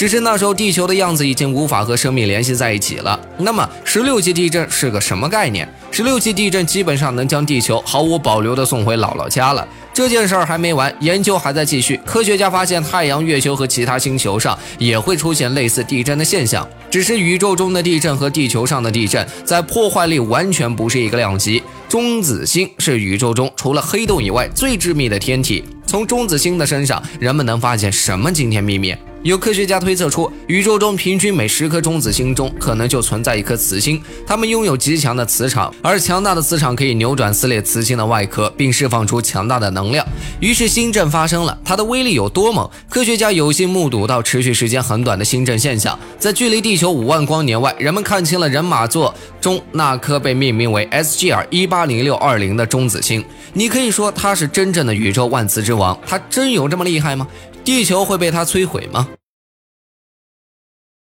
只是那时候地球的样子已经无法和生命联系在一起了。那么，十六级地震是个什么概念？十六级地震基本上能将地球毫无保留地送回姥姥家了。这件事儿还没完，研究还在继续。科学家发现，太阳、月球和其他星球上也会出现类似地震的现象，只是宇宙中的地震和地球上的地震在破坏力完全不是一个量级。中子星是宇宙中除了黑洞以外最致密的天体。从中子星的身上，人们能发现什么惊天秘密？有科学家推测出，宇宙中平均每十颗中子星中，可能就存在一颗磁星。它们拥有极强的磁场，而强大的磁场可以扭转撕裂磁星的外壳，并释放出强大的能量。于是星震发生了。它的威力有多猛？科学家有幸目睹到持续时间很短的星震现象。在距离地球五万光年外，人们看清了人马座中那颗被命名为 SGR 一八零六二零的中子星。你可以说它是真正的宇宙万磁之王。它真有这么厉害吗？地球会被它摧毁吗？